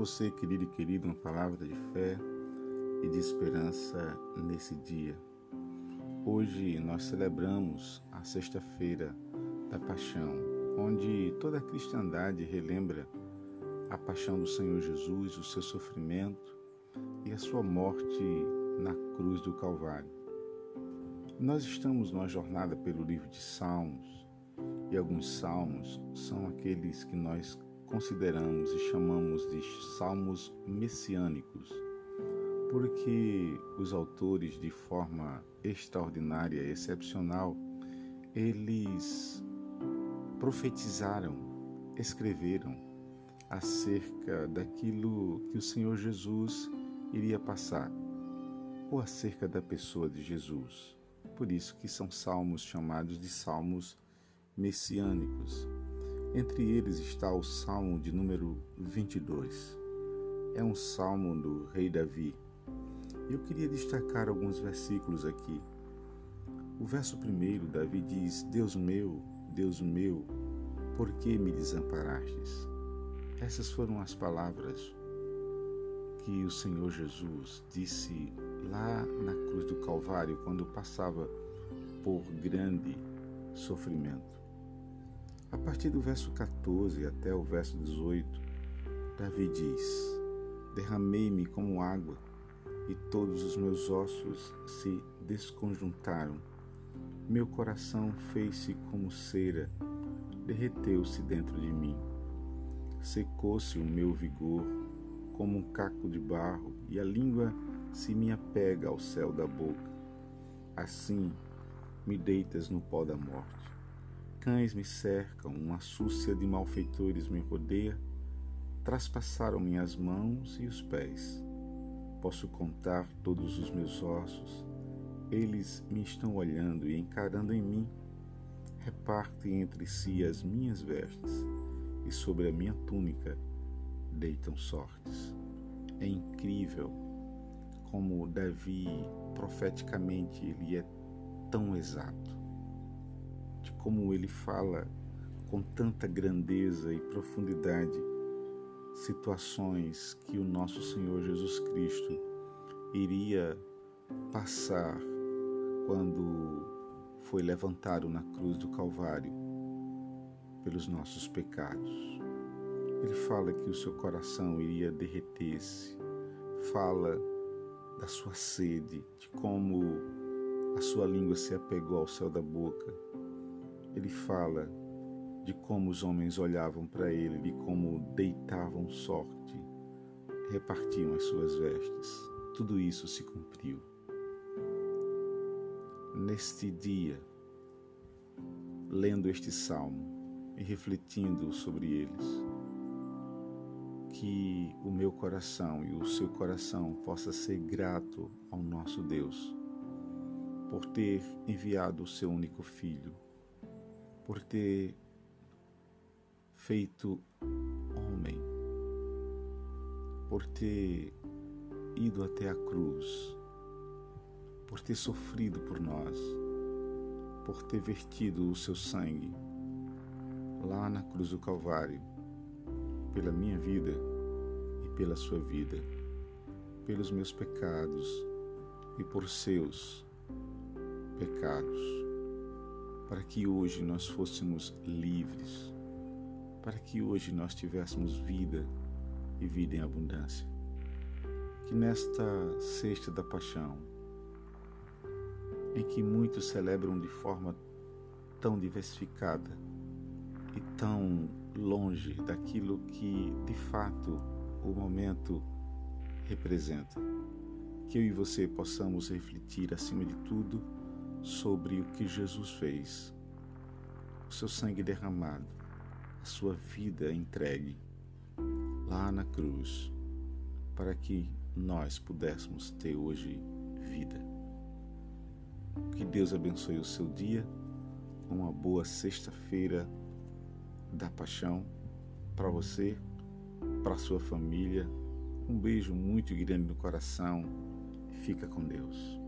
você, querido e querido, uma palavra de fé e de esperança nesse dia. Hoje nós celebramos a Sexta-feira da Paixão, onde toda a cristandade relembra a paixão do Senhor Jesus, o seu sofrimento e a sua morte na cruz do Calvário. Nós estamos numa jornada pelo livro de Salmos, e alguns salmos são aqueles que nós consideramos e chamamos de salmos messiânicos, porque os autores, de forma extraordinária, excepcional, eles profetizaram, escreveram acerca daquilo que o Senhor Jesus iria passar, ou acerca da pessoa de Jesus. Por isso que são salmos chamados de salmos messiânicos. Entre eles está o Salmo de número 22. É um salmo do rei Davi. Eu queria destacar alguns versículos aqui. O verso primeiro, Davi diz: Deus meu, Deus meu, por que me desamparastes? Essas foram as palavras que o Senhor Jesus disse lá na cruz do Calvário, quando passava por grande sofrimento. A partir do verso 14 até o verso 18, Davi diz: Derramei-me como água e todos os meus ossos se desconjuntaram. Meu coração fez-se como cera, derreteu-se dentro de mim. Secou-se o meu vigor como um caco de barro e a língua se me apega ao céu da boca. Assim me deitas no pó da morte. Cães me cercam, uma súcia de malfeitores me rodeia, traspassaram minhas mãos e os pés. Posso contar todos os meus ossos, eles me estão olhando e encarando em mim. Repartem entre si as minhas vestes, e sobre a minha túnica deitam sortes. É incrível como Davi, profeticamente, ele é tão exato como ele fala com tanta grandeza e profundidade situações que o nosso Senhor Jesus Cristo iria passar quando foi levantado na cruz do Calvário pelos nossos pecados. Ele fala que o seu coração iria derreter-se, fala da sua sede, de como a sua língua se apegou ao céu da boca ele fala de como os homens olhavam para ele, de como deitavam sorte, repartiam as suas vestes. Tudo isso se cumpriu. Neste dia, lendo este salmo e refletindo sobre eles, que o meu coração e o seu coração possa ser grato ao nosso Deus por ter enviado o seu único filho por ter feito homem, por ter ido até a cruz, por ter sofrido por nós, por ter vertido o seu sangue lá na cruz do Calvário, pela minha vida e pela sua vida, pelos meus pecados e por seus pecados para que hoje nós fôssemos livres, para que hoje nós tivéssemos vida e vida em abundância. Que nesta sexta da paixão, em que muitos celebram de forma tão diversificada e tão longe daquilo que de fato o momento representa, que eu e você possamos refletir acima de tudo sobre o que Jesus fez, o seu sangue derramado, a sua vida entregue lá na cruz, para que nós pudéssemos ter hoje vida. Que Deus abençoe o seu dia, uma boa sexta-feira da paixão para você, para sua família. Um beijo muito grande no coração. Fica com Deus.